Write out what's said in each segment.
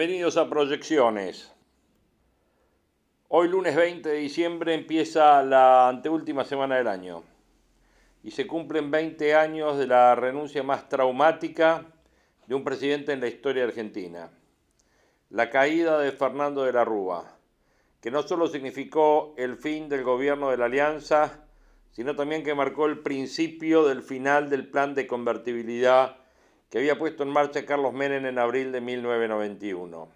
Bienvenidos a Proyecciones. Hoy lunes 20 de diciembre empieza la anteúltima semana del año y se cumplen 20 años de la renuncia más traumática de un presidente en la historia argentina, la caída de Fernando de la Rúa, que no solo significó el fin del gobierno de la Alianza, sino también que marcó el principio del final del plan de convertibilidad que había puesto en marcha Carlos Menem en abril de 1991.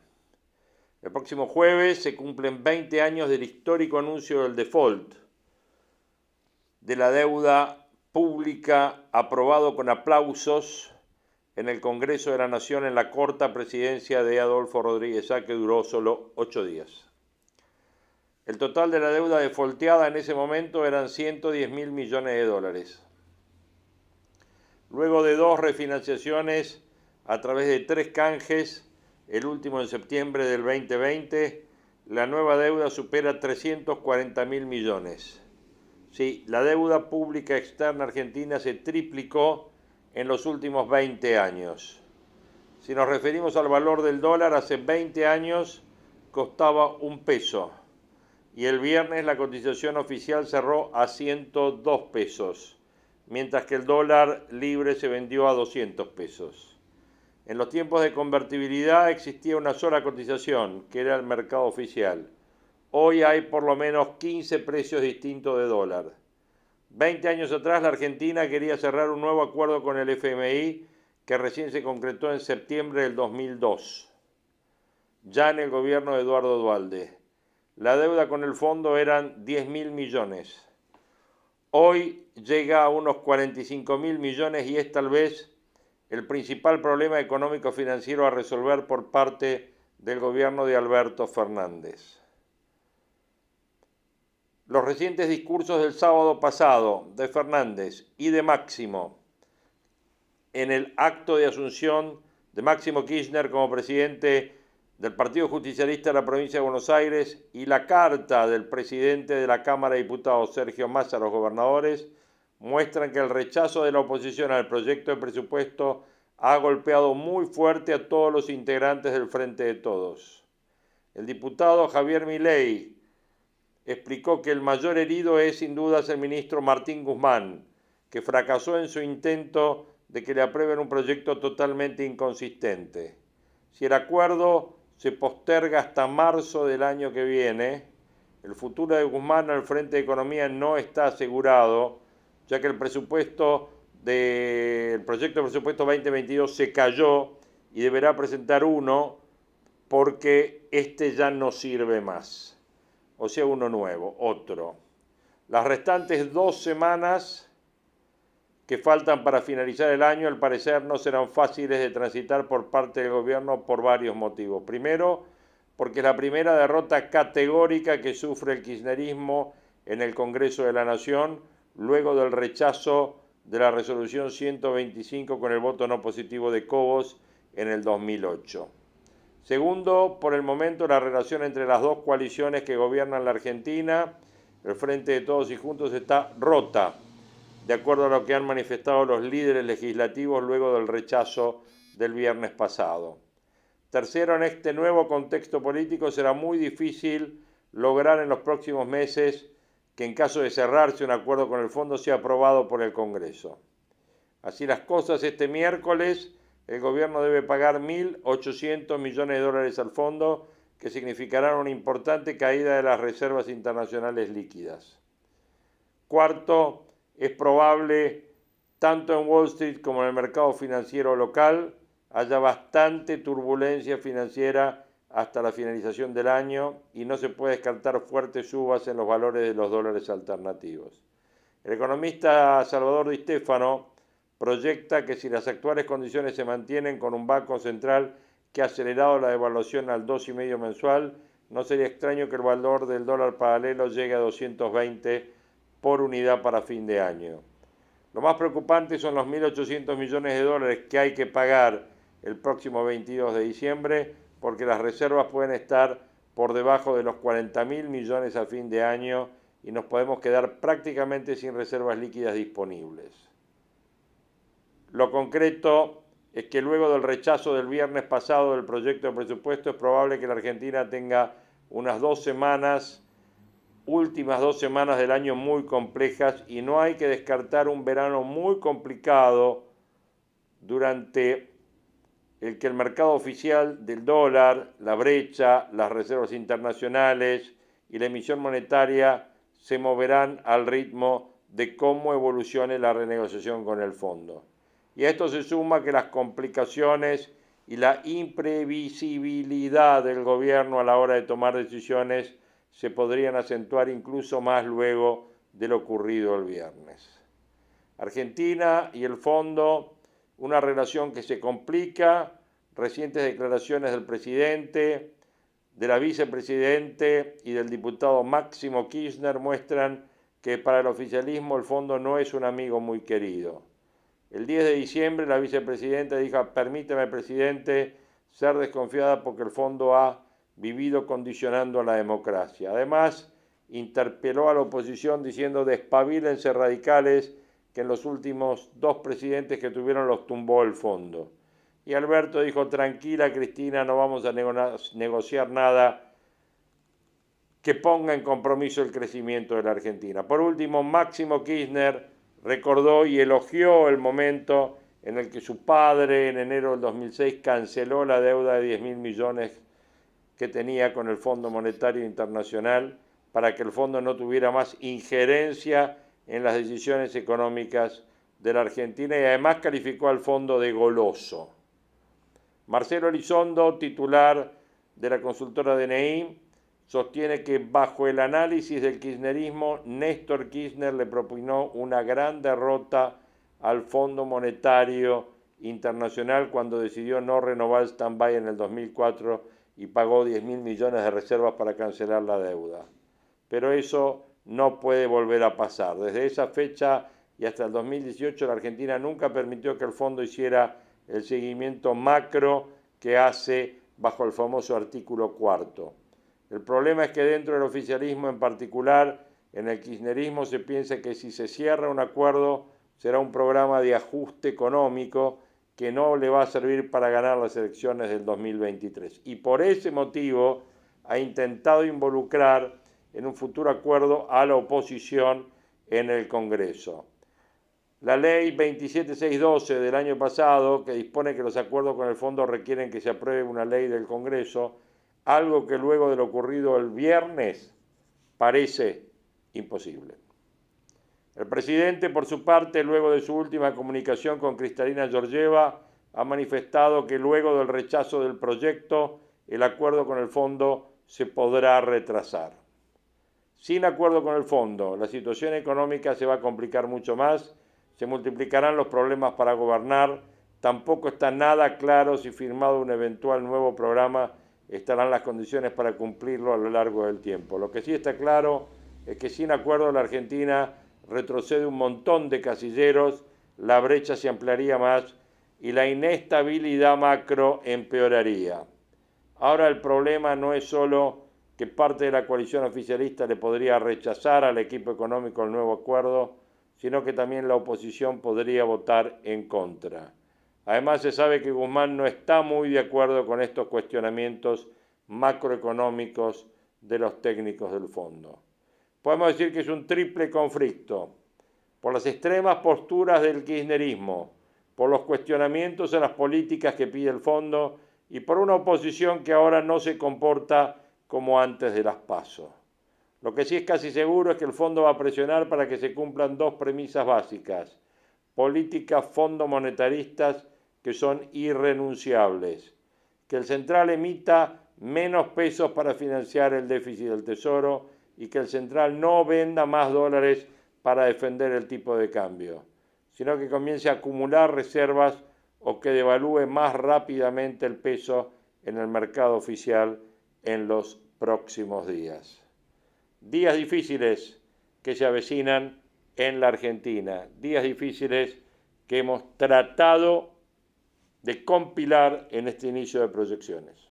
El próximo jueves se cumplen 20 años del histórico anuncio del default, de la deuda pública aprobado con aplausos en el Congreso de la Nación en la corta presidencia de Adolfo Rodríguez que duró solo ocho días. El total de la deuda defaulteada en ese momento eran 110 mil millones de dólares. Luego de dos refinanciaciones a través de tres canjes, el último en septiembre del 2020, la nueva deuda supera 340 mil millones. Sí, la deuda pública externa argentina se triplicó en los últimos 20 años. Si nos referimos al valor del dólar, hace 20 años costaba un peso y el viernes la cotización oficial cerró a 102 pesos mientras que el dólar libre se vendió a 200 pesos. En los tiempos de convertibilidad existía una sola cotización, que era el mercado oficial. Hoy hay por lo menos 15 precios distintos de dólar. Veinte años atrás la Argentina quería cerrar un nuevo acuerdo con el FMI que recién se concretó en septiembre del 2002, ya en el gobierno de Eduardo Dualde. La deuda con el fondo eran 10 mil millones. Hoy llega a unos 45 mil millones y es tal vez el principal problema económico financiero a resolver por parte del gobierno de Alberto Fernández. Los recientes discursos del sábado pasado de Fernández y de Máximo en el acto de asunción de Máximo Kirchner como presidente del Partido Justicialista de la provincia de Buenos Aires y la carta del presidente de la Cámara de Diputados, Sergio Massa, a los gobernadores, muestran que el rechazo de la oposición al proyecto de presupuesto ha golpeado muy fuerte a todos los integrantes del Frente de Todos. El diputado Javier Milei explicó que el mayor herido es sin dudas el ministro Martín Guzmán, que fracasó en su intento de que le aprueben un proyecto totalmente inconsistente. Si el acuerdo se posterga hasta marzo del año que viene. El futuro de Guzmán al frente de Economía no está asegurado, ya que el presupuesto del proyecto de presupuesto 2022 se cayó y deberá presentar uno porque este ya no sirve más. O sea, uno nuevo, otro. Las restantes dos semanas que faltan para finalizar el año, al parecer, no serán fáciles de transitar por parte del gobierno por varios motivos. Primero, porque es la primera derrota categórica que sufre el kirchnerismo en el Congreso de la Nación, luego del rechazo de la resolución 125 con el voto no positivo de Cobos en el 2008. Segundo, por el momento la relación entre las dos coaliciones que gobiernan la Argentina, el Frente de Todos y Juntos, está rota de acuerdo a lo que han manifestado los líderes legislativos luego del rechazo del viernes pasado. Tercero, en este nuevo contexto político será muy difícil lograr en los próximos meses que en caso de cerrarse un acuerdo con el fondo sea aprobado por el Congreso. Así las cosas, este miércoles el gobierno debe pagar 1.800 millones de dólares al fondo, que significarán una importante caída de las reservas internacionales líquidas. Cuarto, es probable, tanto en Wall Street como en el mercado financiero local, haya bastante turbulencia financiera hasta la finalización del año y no se puede descartar fuertes subas en los valores de los dólares alternativos. El economista Salvador Di Stefano proyecta que si las actuales condiciones se mantienen con un Banco Central que ha acelerado la devaluación al 2,5 mensual, no sería extraño que el valor del dólar paralelo llegue a 220 por unidad para fin de año. Lo más preocupante son los 1.800 millones de dólares que hay que pagar el próximo 22 de diciembre porque las reservas pueden estar por debajo de los 40.000 millones a fin de año y nos podemos quedar prácticamente sin reservas líquidas disponibles. Lo concreto es que luego del rechazo del viernes pasado del proyecto de presupuesto es probable que la Argentina tenga unas dos semanas, últimas dos semanas del año muy complejas y no hay que descartar un verano muy complicado durante el que el mercado oficial del dólar, la brecha, las reservas internacionales y la emisión monetaria se moverán al ritmo de cómo evolucione la renegociación con el fondo. Y a esto se suma que las complicaciones y la imprevisibilidad del gobierno a la hora de tomar decisiones se podrían acentuar incluso más luego de lo ocurrido el viernes. Argentina y el fondo una relación que se complica, recientes declaraciones del presidente, de la vicepresidente y del diputado Máximo Kirchner muestran que para el oficialismo el fondo no es un amigo muy querido. El 10 de diciembre la vicepresidenta dijo, permíteme presidente ser desconfiada porque el fondo ha vivido condicionando a la democracia. Además, interpeló a la oposición diciendo despabilense radicales que en los últimos dos presidentes que tuvieron los tumbó el fondo. Y Alberto dijo, tranquila Cristina, no vamos a negociar nada que ponga en compromiso el crecimiento de la Argentina. Por último, Máximo Kirchner recordó y elogió el momento en el que su padre en enero del 2006 canceló la deuda de 10 mil millones que tenía con el Fondo Monetario Internacional para que el fondo no tuviera más injerencia en las decisiones económicas de la Argentina y además calificó al fondo de goloso. Marcelo Elizondo, titular de la consultora DNI, sostiene que bajo el análisis del kirchnerismo, Néstor Kirchner le propinó una gran derrota al Fondo Monetario Internacional cuando decidió no renovar el stand-by en el 2004 y pagó 10 mil millones de reservas para cancelar la deuda. Pero eso no puede volver a pasar. Desde esa fecha y hasta el 2018 la Argentina nunca permitió que el fondo hiciera el seguimiento macro que hace bajo el famoso artículo cuarto. El problema es que dentro del oficialismo en particular, en el kirchnerismo se piensa que si se cierra un acuerdo será un programa de ajuste económico que no le va a servir para ganar las elecciones del 2023. Y por ese motivo ha intentado involucrar en un futuro acuerdo a la oposición en el Congreso. La ley 27612 del año pasado, que dispone que los acuerdos con el fondo requieren que se apruebe una ley del Congreso, algo que luego de lo ocurrido el viernes parece imposible. El presidente, por su parte, luego de su última comunicación con Cristalina Georgieva, ha manifestado que luego del rechazo del proyecto, el acuerdo con el fondo se podrá retrasar. Sin acuerdo con el fondo, la situación económica se va a complicar mucho más, se multiplicarán los problemas para gobernar, tampoco está nada claro si firmado un eventual nuevo programa estarán las condiciones para cumplirlo a lo largo del tiempo. Lo que sí está claro es que sin acuerdo la Argentina retrocede un montón de casilleros, la brecha se ampliaría más y la inestabilidad macro empeoraría. Ahora el problema no es solo que parte de la coalición oficialista le podría rechazar al equipo económico el nuevo acuerdo, sino que también la oposición podría votar en contra. Además, se sabe que Guzmán no está muy de acuerdo con estos cuestionamientos macroeconómicos de los técnicos del fondo. Podemos decir que es un triple conflicto, por las extremas posturas del kirchnerismo, por los cuestionamientos a las políticas que pide el fondo y por una oposición que ahora no se comporta como antes de las pasos. Lo que sí es casi seguro es que el fondo va a presionar para que se cumplan dos premisas básicas, políticas fondo monetaristas que son irrenunciables, que el central emita menos pesos para financiar el déficit del Tesoro y que el central no venda más dólares para defender el tipo de cambio, sino que comience a acumular reservas o que devalúe más rápidamente el peso en el mercado oficial en los próximos días. Días difíciles que se avecinan en la Argentina, días difíciles que hemos tratado de compilar en este inicio de proyecciones.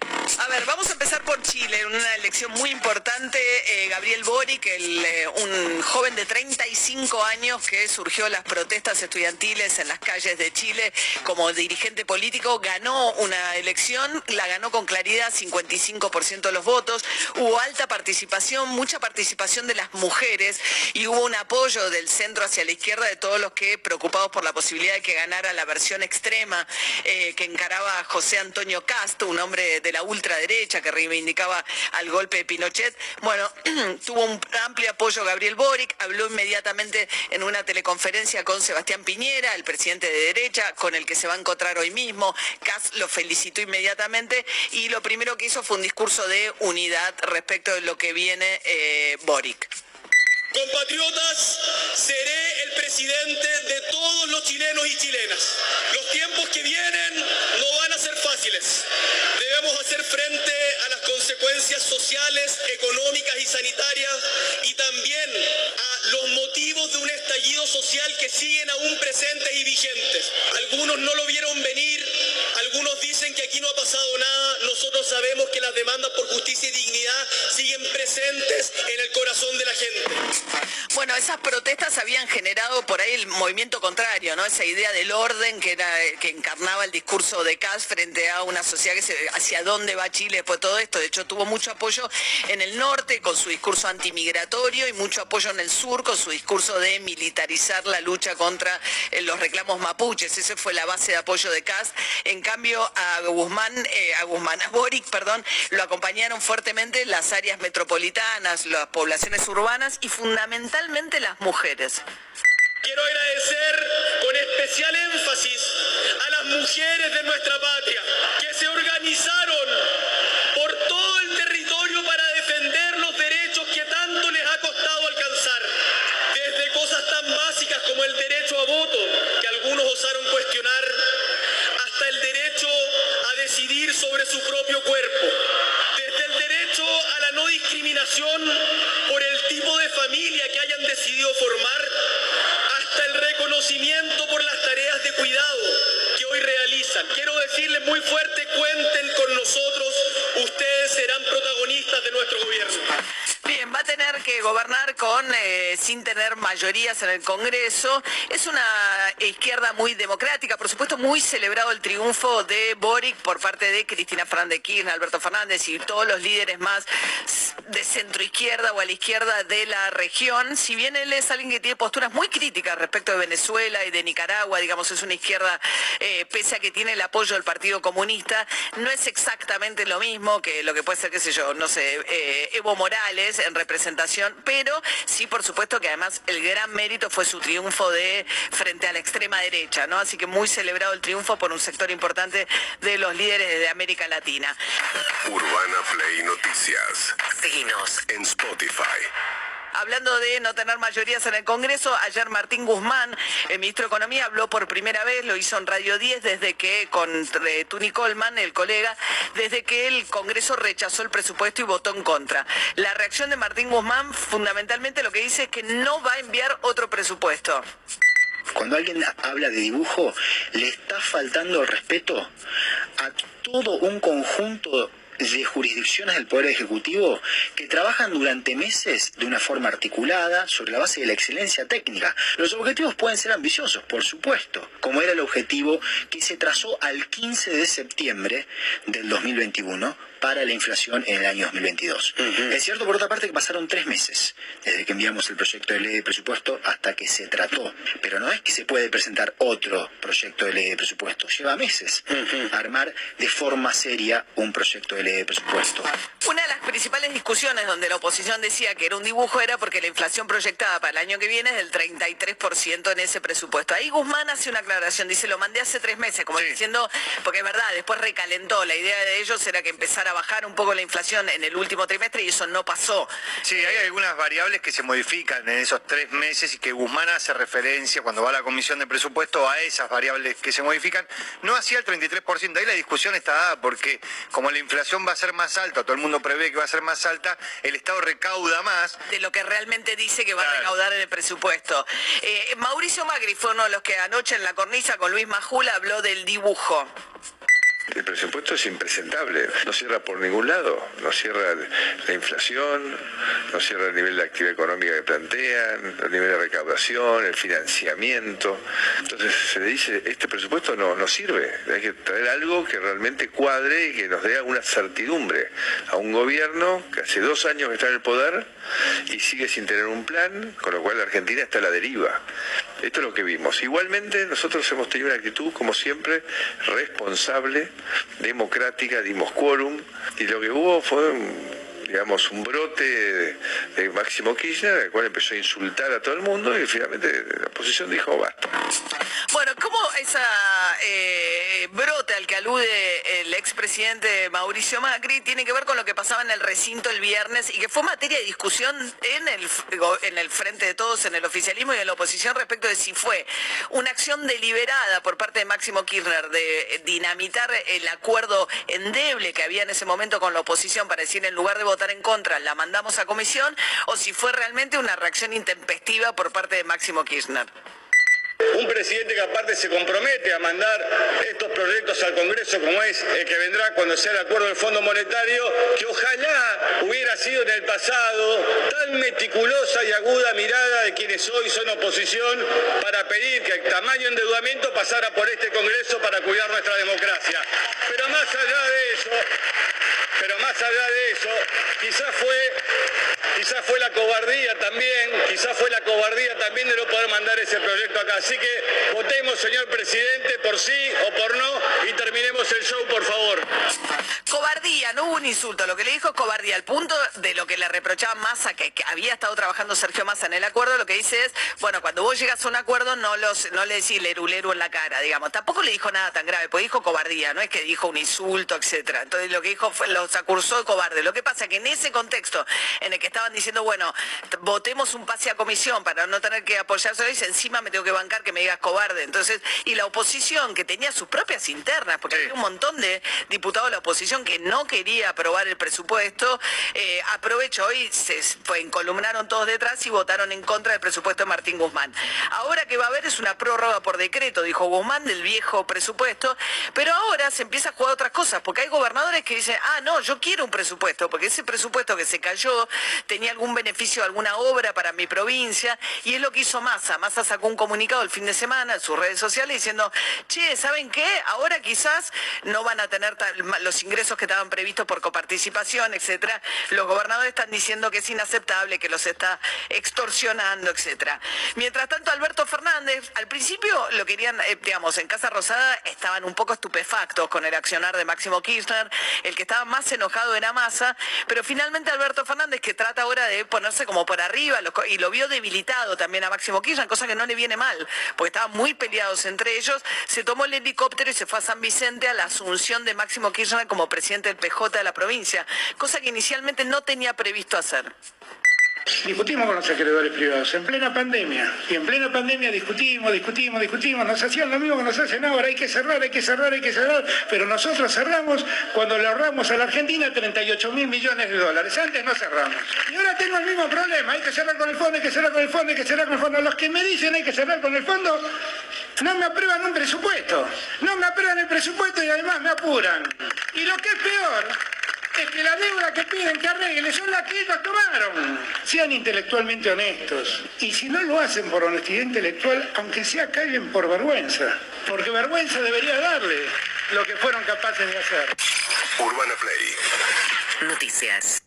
A ver, vamos a empezar por Chile, una elección muy importante. Eh, Gabriel Boric, eh, un joven de 35 años que surgió las protestas estudiantiles en las calles de Chile como dirigente político, ganó una elección, la ganó con claridad, 55% de los votos. Hubo alta participación, mucha participación de las mujeres y hubo un apoyo del centro hacia la izquierda de todos los que preocupados por la posibilidad de que ganara la versión extrema eh, que encaraba José Antonio Castro, un hombre de la ultraderecha que reivindicaba al golpe de Pinochet. Bueno, tuvo un amplio apoyo Gabriel Boric, habló inmediatamente en una teleconferencia con Sebastián Piñera, el presidente de derecha, con el que se va a encontrar hoy mismo. Cas lo felicitó inmediatamente y lo primero que hizo fue un discurso de unidad respecto de lo que viene eh, Boric. Compatriotas, seré el presidente de todos los chilenos y chilenas. Los tiempos que vienen no van a ser fáciles. Debemos hacer frente a las consecuencias sociales, económicas y sanitarias y también a los motivos de un estallido social que siguen aún presentes y vigentes. Algunos no lo vieron venir, algunos dicen que aquí no ha pasado nada. Nosotros sabemos que las demandas por justicia y dignidad siguen presentes en el corazón de la gente. Bueno, esas protestas habían generado por ahí el movimiento contrario, ¿no? Esa idea del orden que era que encarnaba el discurso de Kass frente a una sociedad que se, hacia dónde va Chile después de todo esto. De hecho, tuvo mucho apoyo en el norte con su discurso antimigratorio y mucho apoyo en el sur con su discurso de militarizar la lucha contra eh, los reclamos mapuches. Esa fue la base de apoyo de Kass. En cambio, a Guzmán, eh, a Guzmán, a Boric, perdón, lo acompañaron fuertemente las áreas metropolitanas, las poblaciones urbanas y fundamentalmente fundamentalmente las mujeres. Quiero agradecer con especial énfasis a las mujeres de nuestra patria que se organizaron por todo el territorio para defender los derechos que tanto les ha costado alcanzar. Desde cosas tan básicas como el derecho a voto, que algunos osaron cuestionar, sobre su propio cuerpo. Desde el derecho a la no discriminación por el tipo de familia que hayan decidido formar, hasta el reconocimiento por las tareas de cuidado que hoy realizan. Quiero decirles muy fuerte, cuenten con nosotros, ustedes serán protagonistas de nuestro gobierno. Va a tener que gobernar con eh, sin tener mayorías en el Congreso. Es una izquierda muy democrática, por supuesto, muy celebrado el triunfo de Boric por parte de Cristina Fernández Kirchner, Alberto Fernández y todos los líderes más de centro izquierda o a la izquierda de la región. Si bien él es alguien que tiene posturas muy críticas respecto de Venezuela y de Nicaragua, digamos, es una izquierda, eh, pese a que tiene el apoyo del Partido Comunista, no es exactamente lo mismo que lo que puede ser, qué sé yo, no sé, eh, Evo Morales en representación, pero sí, por supuesto que además el gran mérito fue su triunfo de frente a la extrema derecha, ¿no? Así que muy celebrado el triunfo por un sector importante de los líderes de América Latina. Urbana Play Noticias. Seguinos en Spotify. Hablando de no tener mayorías en el Congreso, ayer Martín Guzmán, el ministro de Economía, habló por primera vez, lo hizo en Radio 10 desde que, con eh, Tuni Colman, el colega, desde que el Congreso rechazó el presupuesto y votó en contra. La reacción de Martín Guzmán fundamentalmente lo que dice es que no va a enviar otro presupuesto. Cuando alguien habla de dibujo, le está faltando respeto a todo un conjunto de jurisdicciones del Poder Ejecutivo que trabajan durante meses de una forma articulada sobre la base de la excelencia técnica. Los objetivos pueden ser ambiciosos, por supuesto, como era el objetivo que se trazó al 15 de septiembre del 2021 para la inflación en el año 2022. Es cierto, por otra parte, que pasaron tres meses desde que enviamos el proyecto de ley de presupuesto hasta que se trató, pero no es que se puede presentar otro proyecto de ley de presupuesto, lleva meses armar de forma seria un proyecto de ley eh, presupuesto. Una de las principales discusiones donde la oposición decía que era un dibujo era porque la inflación proyectada para el año que viene es del 33% en ese presupuesto. Ahí Guzmán hace una aclaración, dice, lo mandé hace tres meses, como diciendo, porque es verdad, después recalentó, la idea de ellos era que empezara bajar un poco la inflación en el último trimestre y eso no pasó. Sí, hay algunas variables que se modifican en esos tres meses y que Guzmán hace referencia cuando va a la comisión de presupuesto a esas variables que se modifican. No hacía el 33%, ahí la discusión está dada porque como la inflación va a ser más alta, todo el mundo prevé que va a ser más alta, el Estado recauda más. De lo que realmente dice que va a recaudar en el presupuesto. Eh, Mauricio Magri fue uno de los que anoche en la cornisa con Luis Majula habló del dibujo. El presupuesto es impresentable, no cierra por ningún lado, no cierra la inflación, no cierra el nivel de actividad económica que plantean, el nivel de recaudación, el financiamiento. Entonces se le dice, este presupuesto no, no sirve, hay que traer algo que realmente cuadre y que nos dé alguna certidumbre a un gobierno que hace dos años está en el poder y sigue sin tener un plan, con lo cual la Argentina está a la deriva. Esto es lo que vimos. Igualmente nosotros hemos tenido una actitud, como siempre, responsable, democrática, dimos quórum, y lo que hubo fue digamos, un brote de, Máximo Kirchner, el cual empezó a insultar a todo el mundo y finalmente la oposición dijo basta. Bueno, ¿cómo esa eh, brote al que alude expresidente Mauricio Macri tiene que ver con lo que pasaba en el recinto el viernes y que fue materia de discusión en el, en el frente de todos, en el oficialismo y en la oposición respecto de si fue una acción deliberada por parte de Máximo Kirchner de dinamitar el acuerdo endeble que había en ese momento con la oposición para decir en lugar de votar en contra, la mandamos a comisión, o si fue realmente una reacción intempestiva por parte de Máximo Kirchner. Un presidente que aparte se compromete a mandar estos proyectos al Congreso como es el que vendrá cuando sea el acuerdo del Fondo Monetario, que ojalá hubiera sido en el pasado tan meticulosa y aguda mirada de quienes hoy son oposición para pedir que el tamaño endeudamiento pasara por este Congreso para cuidar nuestra democracia. Pero más allá de eso, pero más allá de eso, quizás fue, quizás fue la cobardía también, quizás fue la cobardía también de no poder mandar ese proyecto acá. Así que votemos, señor presidente, por sí o por no y terminemos el show, por favor. Cobardía, no hubo un insulto, lo que le dijo es cobardía. Al punto de lo que le reprochaba Massa, que, había estado trabajando Sergio Massa en el acuerdo, lo que dice es, bueno, cuando vos llegas a un acuerdo no, los, no le decís leruleru en la cara, digamos. Tampoco le dijo nada tan grave, pues dijo cobardía, no es que dijo un insulto, etcétera. Entonces lo que dijo fue, los acusó de cobarde. Lo que pasa es que en ese contexto en el que estaban diciendo, bueno, votemos un pase a comisión para no tener que apoyarse, dice, encima me tengo que bancar que me digas cobarde. Entonces, y la oposición que tenía sus propias internas, porque había un montón de diputados de la oposición que no quería aprobar el presupuesto, eh, aprovecho hoy, se encolumnaron todos detrás y votaron en contra del presupuesto de Martín Guzmán. Ahora que va a haber es una prórroga por decreto, dijo Guzmán, del viejo presupuesto, pero ahora se empieza a jugar otras cosas, porque hay gobernadores que dicen, ah, no, yo quiero un presupuesto, porque ese presupuesto que se cayó tenía algún beneficio, alguna obra para mi provincia, y es lo que hizo Massa. Massa sacó un comunicado el fin de semana en sus redes sociales diciendo, che, ¿saben qué? Ahora quizás no van a tener los ingresos que estaban previstos por coparticipación, etcétera. Los gobernadores están diciendo que es inaceptable, que los está extorsionando, etcétera. Mientras tanto, Alberto Fernández, al principio lo querían, eh, digamos, en Casa Rosada estaban un poco estupefactos con el accionar de Máximo Kirchner, el que estaba más enojado era Massa, pero finalmente Alberto Fernández, que trata ahora de ponerse como por arriba, y lo vio debilitado también a Máximo Kirchner, cosa que no le viene mal, porque estaban muy peleados entre ellos, se tomó el helicóptero y se fue a San Vicente a la asunción de Máximo Kirchner como presidente del PJ de la provincia, cosa que inicialmente no tenía previsto hacer. Discutimos con los acreedores privados en plena pandemia. Y en plena pandemia discutimos, discutimos, discutimos. Nos hacían lo mismo que nos hacen ahora. Hay que cerrar, hay que cerrar, hay que cerrar. Pero nosotros cerramos cuando le ahorramos a la Argentina 38 mil millones de dólares. Antes no cerramos. Y ahora tengo el mismo problema. Hay que cerrar con el fondo, hay que cerrar con el fondo, hay que cerrar con el fondo. Los que me dicen hay que cerrar con el fondo no me aprueban un presupuesto. No me aprueban el presupuesto y además me apuran. Y lo que es peor la deuda que piden que arregle son las que ellos tomaron. Sean intelectualmente honestos. Y si no lo hacen por honestidad intelectual, aunque sea caigan por vergüenza. Porque vergüenza debería darle lo que fueron capaces de hacer. Urbana Play. Noticias.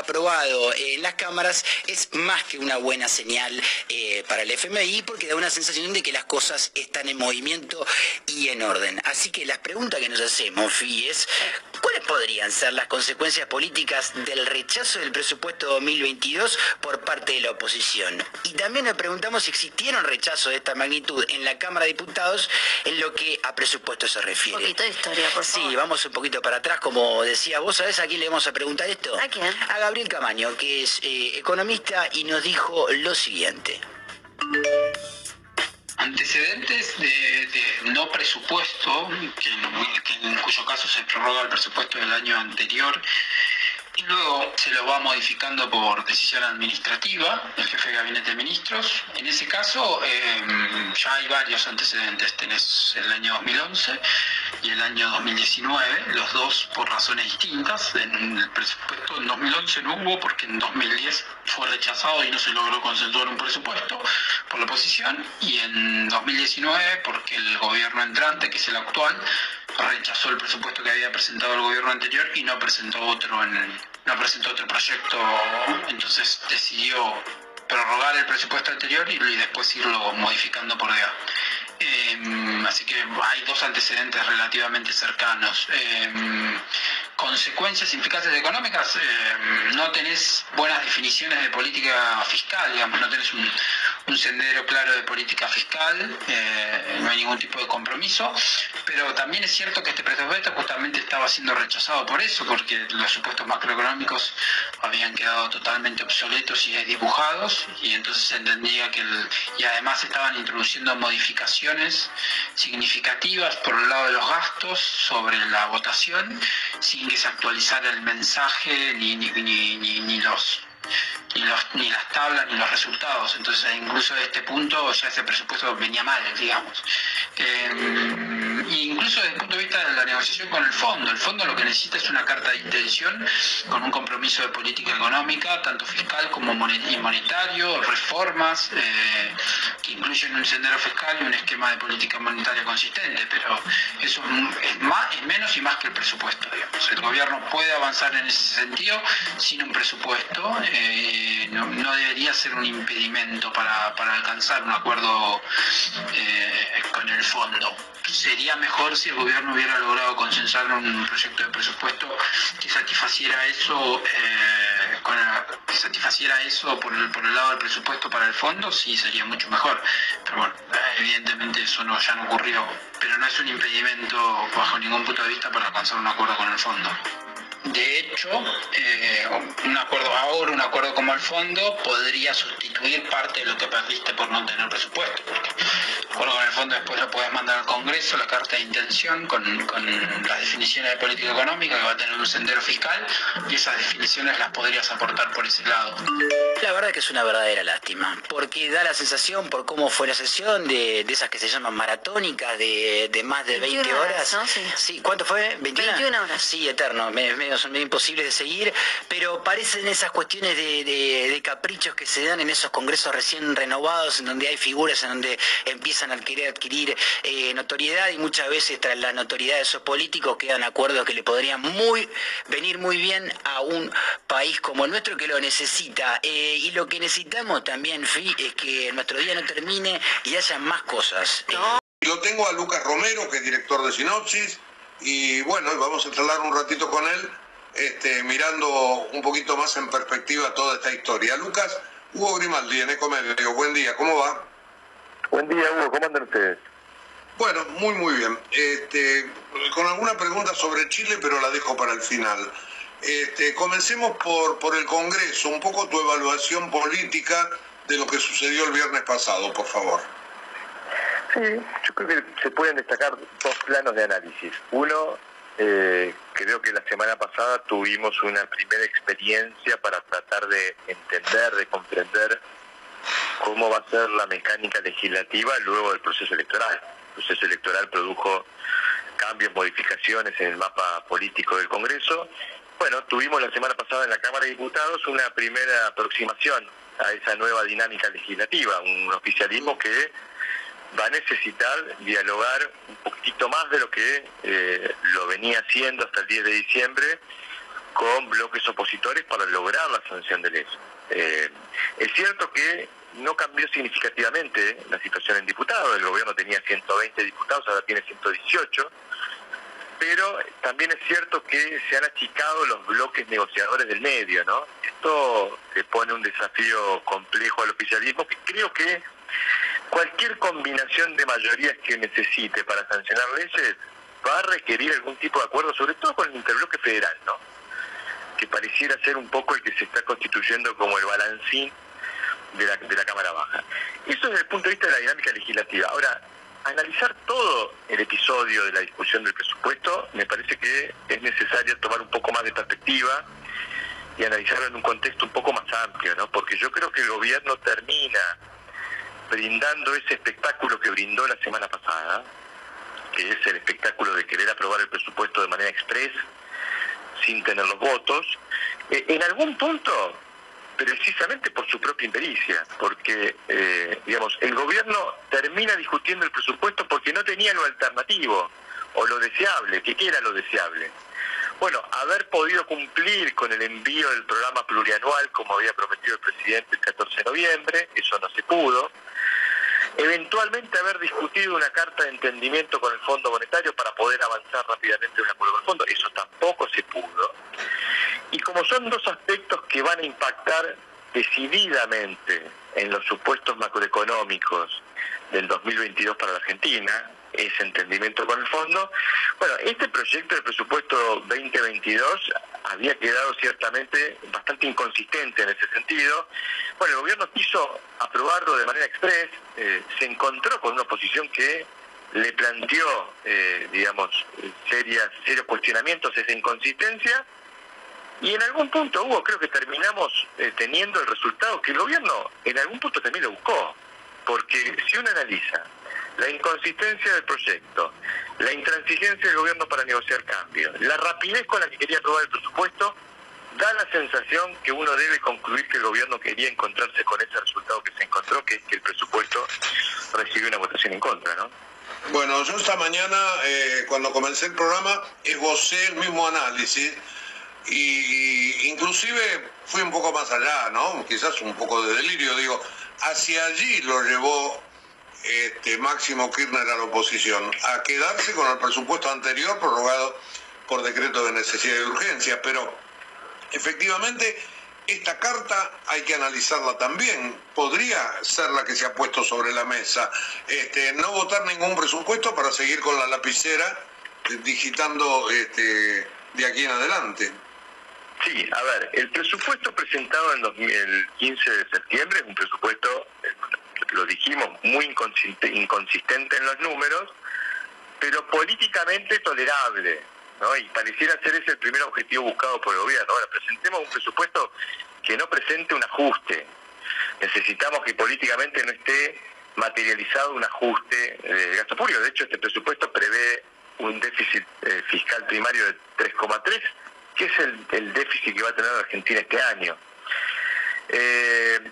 Aprobado en las cámaras es más que una buena señal eh, para el FMI porque da una sensación de que las cosas están en movimiento y en orden. Así que las preguntas que nos hacemos, Fi, es ¿cuáles podrían ser las consecuencias políticas del rechazo del presupuesto 2022 por parte de la oposición? Y también nos preguntamos si existieron rechazos de esta magnitud en la Cámara de Diputados en lo que a presupuesto se refiere. Un poquito de historia, por favor. Sí, vamos un poquito para atrás, como decía vos, ¿sabés a quién le vamos a preguntar esto? ¿A quién? A Gabriel Camaño, que es eh, economista y nos dijo lo siguiente. Antecedentes de, no presupuesto, que en, que en cuyo caso se prorroga el presupuesto del año anterior y luego se lo va modificando por decisión administrativa del jefe de gabinete de ministros. En ese caso eh, ya hay varios antecedentes, tenés el año 2011 y el año 2019, los dos por razones distintas. En el presupuesto en 2011 no hubo porque en 2010 fue rechazado y no se logró consensuar un presupuesto por la oposición y en 2019 porque el gobierno entrante, que es el actual, rechazó el presupuesto que había presentado el gobierno anterior y no presentó otro en, no presentó otro proyecto, entonces decidió prorrogar el presupuesto anterior y, después irlo modificando por día. Eh, así que hay dos antecedentes relativamente cercanos. Eh, consecuencias eficaces económicas, eh, no tenés buenas definiciones de política fiscal, digamos, no tenés un, un sendero claro de política fiscal, eh, no hay ningún tipo de compromiso, pero también es cierto que este presupuesto justamente estaba siendo rechazado por eso, porque los supuestos macroeconómicos habían quedado totalmente obsoletos y desdibujados, y entonces se entendía que, el, y además estaban introduciendo modificaciones significativas por el lado de los gastos sobre la votación, sin que se actualizara el mensaje ni, ni, ni, ni, ni los ni, las tablas ni los resultados. Entonces, incluso de este punto ya ese presupuesto venía mal, digamos. Eh, incluso desde el punto de vista de la negociación con el fondo, el fondo lo que necesita es una carta de intención con un compromiso de política económica, tanto fiscal como monetario, reformas eh, que incluyen un sendero fiscal y un esquema de política monetaria consistente, pero eso es, más, es menos y más que el presupuesto. Digamos. El gobierno puede avanzar en ese sentido sin un presupuesto. Eh, no, debería ser un impedimento para, para alcanzar un acuerdo eh, con el fondo. Sería mejor si el gobierno hubiera logrado consensar un proyecto de presupuesto que satisfaciera eso, eh, que satisfaciera eso por el, por el lado del presupuesto para el fondo, sí sería mucho mejor. Pero bueno, evidentemente eso no, ya no ocurrió. Pero no es un impedimento bajo ningún punto de vista para alcanzar un acuerdo con el fondo. De hecho, eh, un acuerdo ahora, un acuerdo como el fondo, podría sustituir parte de lo que perdiste por no tener presupuesto. Porque el acuerdo con el fondo después lo puedes mandar al Congreso, la carta de intención con, con, las definiciones de política económica que va a tener un sendero fiscal y esas definiciones las podrías aportar por ese lado. La verdad que es una verdadera lástima, porque da la sensación por cómo fue la sesión de, de esas que se llaman maratónicas de, de más de 20 horas. horas ¿no? sí. sí. ¿Cuánto fue? ¿21? 21 horas. Sí, eterno. Me, me, son medio imposibles de seguir, pero parecen esas cuestiones de, de, de, caprichos que se dan en esos congresos recién renovados, en donde hay figuras en donde empiezan a querer adquirir eh, notoriedad y muchas veces tras la notoriedad de esos políticos quedan acuerdos que le podrían muy venir muy bien a un país como el nuestro que lo necesita. Eh, y lo que necesitamos también, Fi, es que nuestro día no termine y haya más cosas. No. Lo tengo a Lucas Romero, que es director de Sinopsis, y bueno, vamos a charlar un ratito con él este, mirando un poquito más en perspectiva toda esta historia. Lucas, Hugo Grimaldi, en Ecomedio, buen día, ¿cómo va? Buen día, Hugo, ¿cómo andan ustedes? Bueno, muy, muy bien. Este, con alguna pregunta sobre Chile, pero la dejo para el final. Este, comencemos por, por el Congreso, un poco tu evaluación política de lo que sucedió el viernes pasado, por favor. Sí, yo creo que se pueden destacar dos planos de análisis. Uno, eh, creo que la semana pasada tuvimos una primera experiencia para tratar de entender, de comprender cómo va a ser la mecánica legislativa luego del proceso electoral. El proceso electoral produjo cambios, modificaciones en el mapa político del Congreso. Bueno, tuvimos la semana pasada en la Cámara de Diputados una primera aproximación a esa nueva dinámica legislativa, un oficialismo que va a necesitar dialogar un poquito más de lo que eh, lo venía haciendo hasta el 10 de diciembre con bloques opositores para lograr la sanción de ley. Eh, es cierto que no cambió significativamente la situación en diputados, el gobierno tenía 120 diputados, ahora tiene 118, pero también es cierto que se han achicado los bloques negociadores del medio, ¿no? Esto le pone un desafío complejo al oficialismo que creo que cualquier combinación de mayorías que necesite para sancionar leyes va a requerir algún tipo de acuerdo, sobre todo con el interbloque federal, ¿no? Que pareciera ser un poco el que se está constituyendo como el balancín de la, de la Cámara Baja. Eso desde el punto de vista de la dinámica legislativa. Ahora, analizar todo el episodio de la discusión del presupuesto, me parece que es necesario tomar un poco más de perspectiva y analizarlo en un contexto un poco más amplio, ¿no? Porque yo creo que el gobierno termina brindando ese espectáculo que brindó la semana pasada, que es el espectáculo de querer aprobar el presupuesto de manera express, sin tener los votos, eh, en algún punto, precisamente por su propia impericia, porque, eh, digamos, el gobierno termina discutiendo el presupuesto porque no tenía lo alternativo o lo deseable, que era lo deseable. Bueno, haber podido cumplir con el envío del programa plurianual como había prometido el presidente el 14 de noviembre, eso no se pudo eventualmente haber discutido una carta de entendimiento con el Fondo Monetario para poder avanzar rápidamente en un acuerdo con el fondo. Eso tampoco se pudo. Y como son dos aspectos que van a impactar decididamente en los supuestos macroeconómicos del 2022 para la Argentina, ese entendimiento con el fondo. Bueno, este proyecto de presupuesto 2022 había quedado ciertamente bastante inconsistente en ese sentido. Bueno, el gobierno quiso aprobarlo de manera express, eh, se encontró con una oposición que le planteó, eh, digamos, serias, serios cuestionamientos esa inconsistencia y en algún punto hubo, creo que terminamos eh, teniendo el resultado que el gobierno en algún punto también lo buscó, porque si uno analiza la inconsistencia del proyecto, la intransigencia del gobierno para negociar cambios, la rapidez con la que quería aprobar el presupuesto, da la sensación que uno debe concluir que el gobierno quería encontrarse con ese resultado que se encontró, que es que el presupuesto recibió una votación en contra, ¿no? Bueno, yo esta mañana, eh, cuando comencé el programa, esbocé el mismo análisis y inclusive fui un poco más allá, ¿no? Quizás un poco de delirio, digo, hacia allí lo llevó este, Máximo Kirchner a la oposición, a quedarse con el presupuesto anterior prorrogado por decreto de necesidad y urgencia, pero efectivamente esta carta hay que analizarla también. Podría ser la que se ha puesto sobre la mesa. Este, no votar ningún presupuesto para seguir con la lapicera digitando este, de aquí en adelante. Sí, a ver, el presupuesto presentado en el 15 de septiembre es un presupuesto lo dijimos, muy inconsistente en los números, pero políticamente tolerable, ¿no? Y pareciera ser ese el primer objetivo buscado por el gobierno. Ahora, presentemos un presupuesto que no presente un ajuste. Necesitamos que políticamente no esté materializado un ajuste de gasto público. De hecho, este presupuesto prevé un déficit eh, fiscal primario de 3,3, que es el, déficit que va a tener Argentina este año. Eh,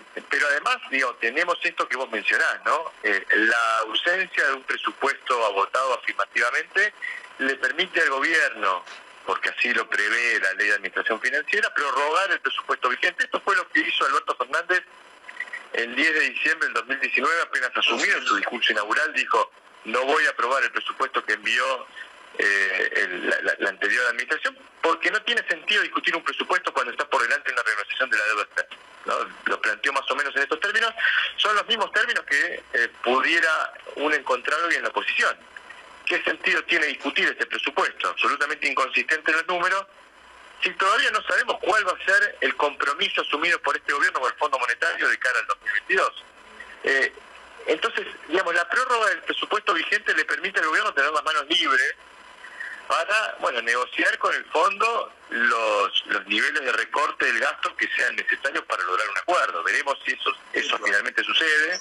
además, digo, tenemos esto que vos mencionás, ¿no? Eh, la ausencia de un presupuesto agotado afirmativamente le permite al gobierno, porque así lo prevé la ley de administración financiera, prorrogar el presupuesto vigente. Esto fue lo que hizo Alberto Fernández el 10 de diciembre del 2019, apenas asumido en su discurso inaugural, dijo, no voy a aprobar el presupuesto que envió eh, la, anterior administración, porque no tiene sentido discutir un presupuesto cuando está por delante una renegociación de la deuda externa lo planteó más o menos en estos términos, son los mismos términos que eh, pudiera uno encontrar hoy en la oposición. ¿Qué sentido tiene discutir este presupuesto? Absolutamente inconsistente en los números, si todavía no sabemos cuál va a ser el compromiso asumido por este gobierno con el Fondo Monetario de cara al 2022. Eh, Entonces, digamos, la prórroga del presupuesto vigente le permite al gobierno tener las manos libres para, bueno, negociar con el fondo los, los niveles de recorte del gasto que sean necesarios para lograr un acuerdo. Veremos si eso, eso finalmente sucede,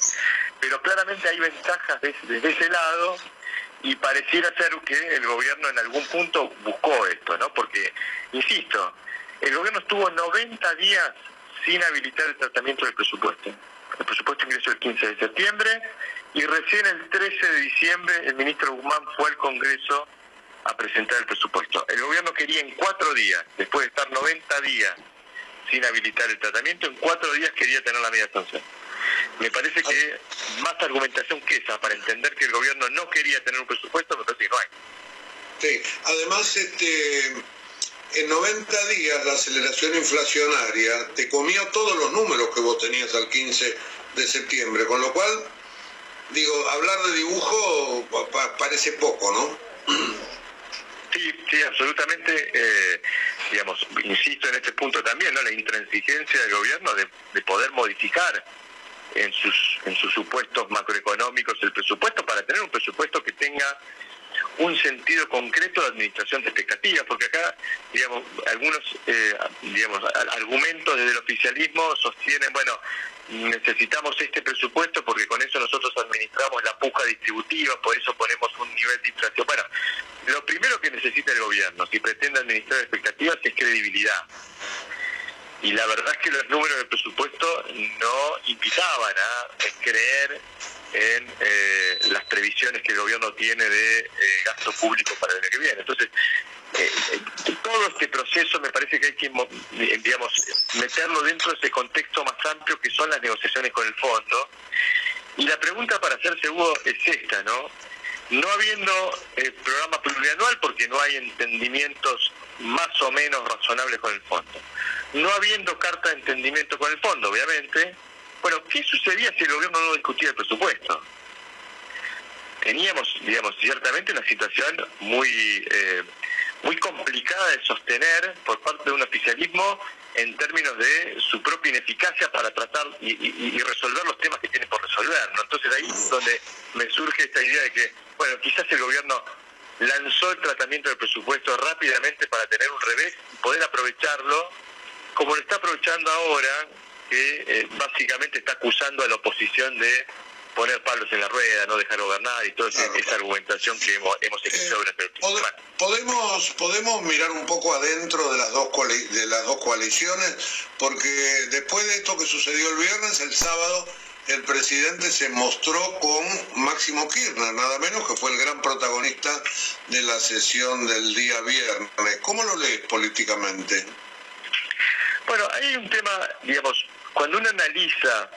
pero claramente hay ventajas desde ese lado y pareciera ser que el gobierno en algún punto buscó esto, ¿no? Porque, insisto, el gobierno estuvo 90 días sin habilitar el tratamiento del presupuesto. El presupuesto ingresó el 15 de septiembre y recién el 13 de diciembre el ministro Guzmán fue al Congreso a presentar el presupuesto. El gobierno quería en cuatro días, después de estar 90 días sin habilitar el tratamiento, en cuatro días quería tener la media sanción. Me parece que más argumentación que esa para entender que el gobierno no quería tener un presupuesto, me parece que no hay. Sí, además, este, en 90 días la aceleración inflacionaria te comió todos los números que vos tenías al 15 de septiembre, con lo cual, digo, hablar de dibujo parece poco, ¿no? Sí, sí, absolutamente. Eh, digamos, insisto en este punto también, ¿no? La intransigencia del gobierno de, poder modificar en sus, en sus supuestos macroeconómicos el presupuesto para tener un presupuesto que tenga un sentido concreto de administración de expectativas, porque acá, digamos, algunos eh, digamos, argumentos desde el oficialismo sostienen, bueno, necesitamos este presupuesto porque con eso nosotros administramos la puja distributiva, por eso ponemos un nivel de inflación. Bueno, lo primero que necesita el gobierno, si pretende administrar expectativas, es credibilidad. Y la verdad es que los números del presupuesto no invitaban a creer en eh, las previsiones que el gobierno tiene de eh, gasto público para el año que viene. Entonces, eh, todo este proceso me parece que hay que digamos, meterlo dentro de ese contexto más amplio que son las negociaciones con el fondo. Y la pregunta para hacerse Hugo es esta, ¿no? No habiendo el programa plurianual porque no hay entendimientos más o menos razonables con el fondo. No habiendo carta de entendimiento con el fondo, obviamente, bueno, ¿qué sucedía si el gobierno no discutía el presupuesto? Teníamos, digamos, ciertamente una situación muy, eh, muy complicada de sostener por parte de un oficialismo en términos de su propia ineficacia para tratar y, resolver los temas que tiene por resolver. ¿no? Entonces ahí es donde me surge esta idea de que, bueno, quizás el gobierno lanzó el tratamiento del presupuesto rápidamente para tener un revés y poder aprovecharlo, como lo está aprovechando ahora, que eh, básicamente está acusando a la oposición de poner palos en la rueda, no dejar gobernar y toda esa, argumentación que hemos, hemos escuchado durante el podemos podemos mirar un poco adentro de las dos de las dos coaliciones porque después de esto que sucedió el viernes el sábado el presidente se mostró con Máximo Kirchner, nada menos que fue el gran protagonista de la sesión del día viernes. ¿Cómo lo lees políticamente? Bueno, hay un tema, digamos, cuando uno analiza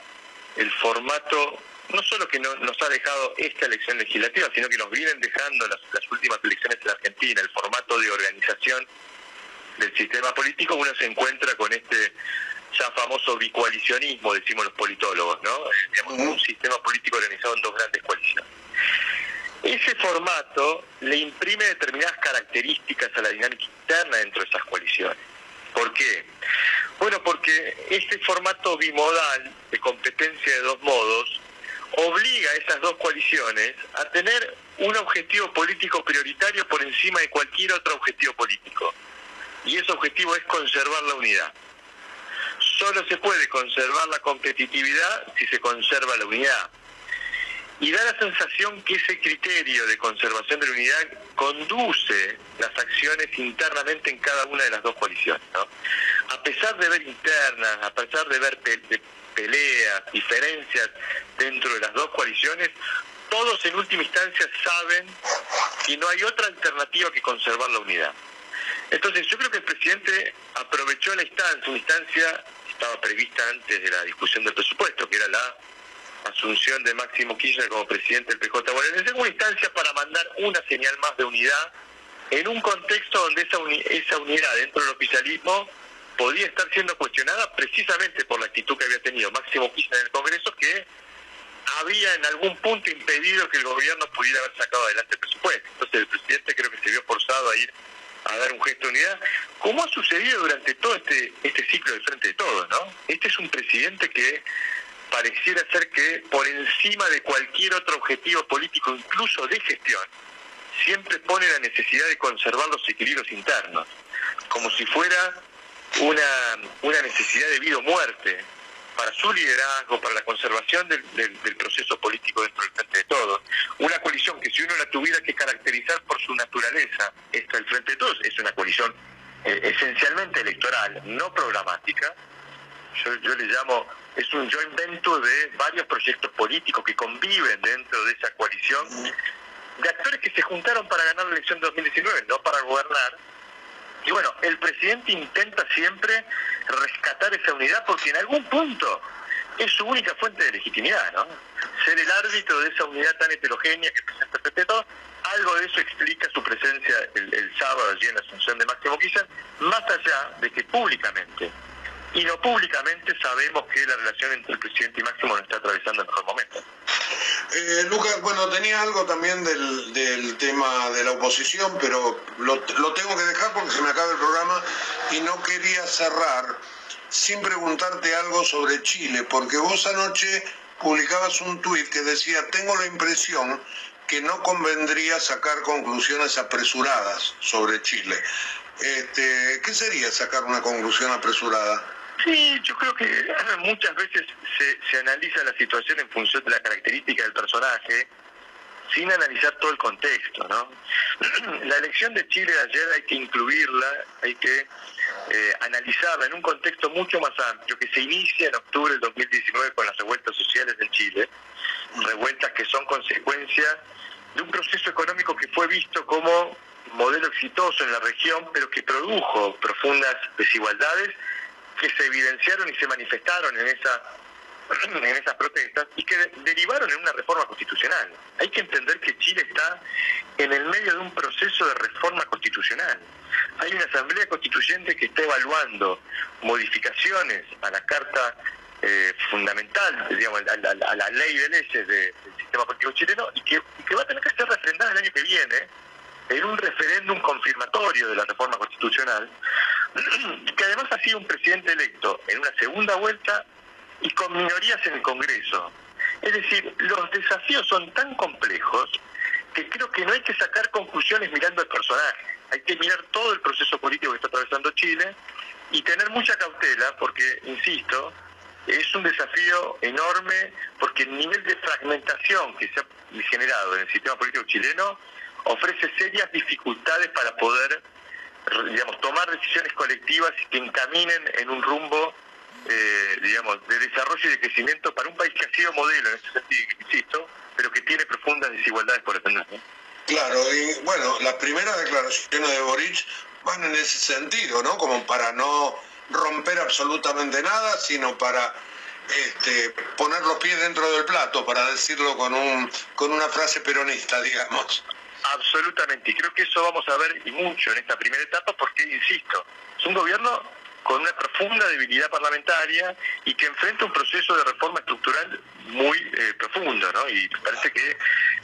el formato no solo que no, nos ha dejado esta elección legislativa, sino que nos vienen dejando las, últimas elecciones en Argentina, el formato de organización del sistema político, uno se encuentra con este ya famoso bicoalicionismo, decimos los politólogos, ¿no? Digamos, un sistema político organizado en dos grandes coaliciones. Ese formato le imprime determinadas características a la dinámica interna dentro de esas coaliciones. ¿Por qué? Bueno, porque este formato bimodal de competencia de dos modos obliga a esas dos coaliciones a tener un objetivo político prioritario por encima de cualquier otro objetivo político. Y ese objetivo es conservar la unidad. Solo se puede conservar la competitividad si se conserva la unidad. Y da la sensación que ese criterio de conservación de la unidad conduce las acciones internamente en cada una de las dos coaliciones. A pesar de ver internas, a pesar de ver peleas, diferencias dentro de las dos coaliciones, todos en última instancia saben que no hay otra alternativa que conservar la unidad. Entonces yo creo que el presidente aprovechó la instancia, una instancia que estaba prevista antes de la discusión del presupuesto, que era la asunción de Máximo Kirchner como presidente del PJ. En segunda instancia para mandar una señal más de unidad en un contexto donde esa, esa unidad dentro del oficialismo podía estar siendo cuestionada precisamente por la actitud que había tenido Máximo Kirchner en el Congreso, que había en algún punto impedido que el gobierno pudiera haber sacado adelante el presupuesto. Entonces el presidente creo que se vio forzado a ir a dar un gesto de unidad, como ha sucedido durante todo este, este ciclo del Frente de Todos, ¿no? Este es un presidente que pareciera ser que por encima de cualquier otro objetivo político, incluso de gestión, siempre pone la necesidad de conservar los equilibrios internos, como si fuera una, una necesidad de vida o muerte para su liderazgo, para la conservación del, proceso político dentro del Frente de Todos. Una coalición que si uno la tuviera que caracterizar por su naturaleza, esta del Frente de Todos es una coalición eh, esencialmente electoral, no programática. Yo, yo le llamo, es un joint venture de varios proyectos políticos que conviven dentro de esa coalición, de actores que se juntaron para ganar la elección de 2019, no para gobernar, y bueno, el presidente intenta siempre rescatar esa unidad porque en algún punto es su única fuente de legitimidad, ¿no? Ser el árbitro de esa unidad tan heterogénea que presenta el todo, algo de eso explica su presencia el, sábado allí en la Asunción de Máximo Kirchner, más allá de que públicamente y no públicamente sabemos que la relación entre el presidente y Máximo no está atravesando el mejor momento. Eh, Lucas, bueno, tenía algo también del, tema de la oposición, pero lo, tengo que dejar porque se me acaba el programa y no quería cerrar sin preguntarte algo sobre Chile, porque vos anoche publicabas un tuit que decía, tengo la impresión que no convendría sacar conclusiones apresuradas sobre Chile. Este, ¿Qué sería sacar una conclusión apresurada? Sí, yo creo que muchas veces se, analiza la situación en función de la característica del personaje sin analizar todo el contexto, ¿no? La elección de Chile de ayer hay que incluirla, hay que eh, analizarla en un contexto mucho más amplio que se inicia en octubre del 2019 con las revueltas sociales en Chile, revueltas que son consecuencia de un proceso económico que fue visto como modelo exitoso en la región, pero que produjo profundas desigualdades que se evidenciaron y se manifestaron en esa en esas protestas y que derivaron en una reforma constitucional. Hay que entender que Chile está en el medio de un proceso de reforma constitucional. Hay una asamblea constituyente que está evaluando modificaciones a la carta eh, fundamental, digamos, a, la ley de leyes del sistema político chileno y que, y que va a tener que ser refrendada el año que viene en un referéndum confirmatorio de la reforma constitucional, que además ha sido un presidente electo en una segunda vuelta y con minorías en el Congreso. Es decir, los desafíos son tan complejos que creo que no hay que sacar conclusiones mirando el personaje, hay que mirar todo el proceso político que está atravesando Chile y tener mucha cautela porque, insisto, es un desafío enorme porque el nivel de fragmentación que se ha generado en el sistema político chileno ofrece serias dificultades para poder digamos, tomar decisiones colectivas que encaminen en un rumbo eh, digamos, de desarrollo y de crecimiento para un país que ha sido modelo en ese sentido, insisto, pero que tiene profundas desigualdades por defender. Claro, y bueno, las primeras declaraciones de Boric van en ese sentido, ¿no? Como para no romper absolutamente nada, sino para este, poner los pies dentro del plato, para decirlo con, un, con una frase peronista, digamos. Absolutamente, y creo que eso vamos a ver y mucho en esta primera etapa porque, insisto, es un gobierno con una profunda debilidad parlamentaria y que enfrenta un proceso de reforma estructural muy eh, profundo, ¿no? Y parece que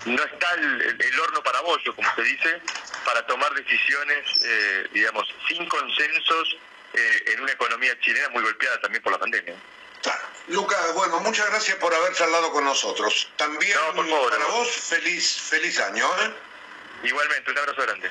no está el, horno para bollo, como se dice, para tomar decisiones, eh, digamos, sin consensos eh, en una economía chilena muy golpeada también por la pandemia. Lucas, bueno, muchas gracias por haber charlado con nosotros. También para vos, feliz, feliz año. Igualmente, un abrazo grande.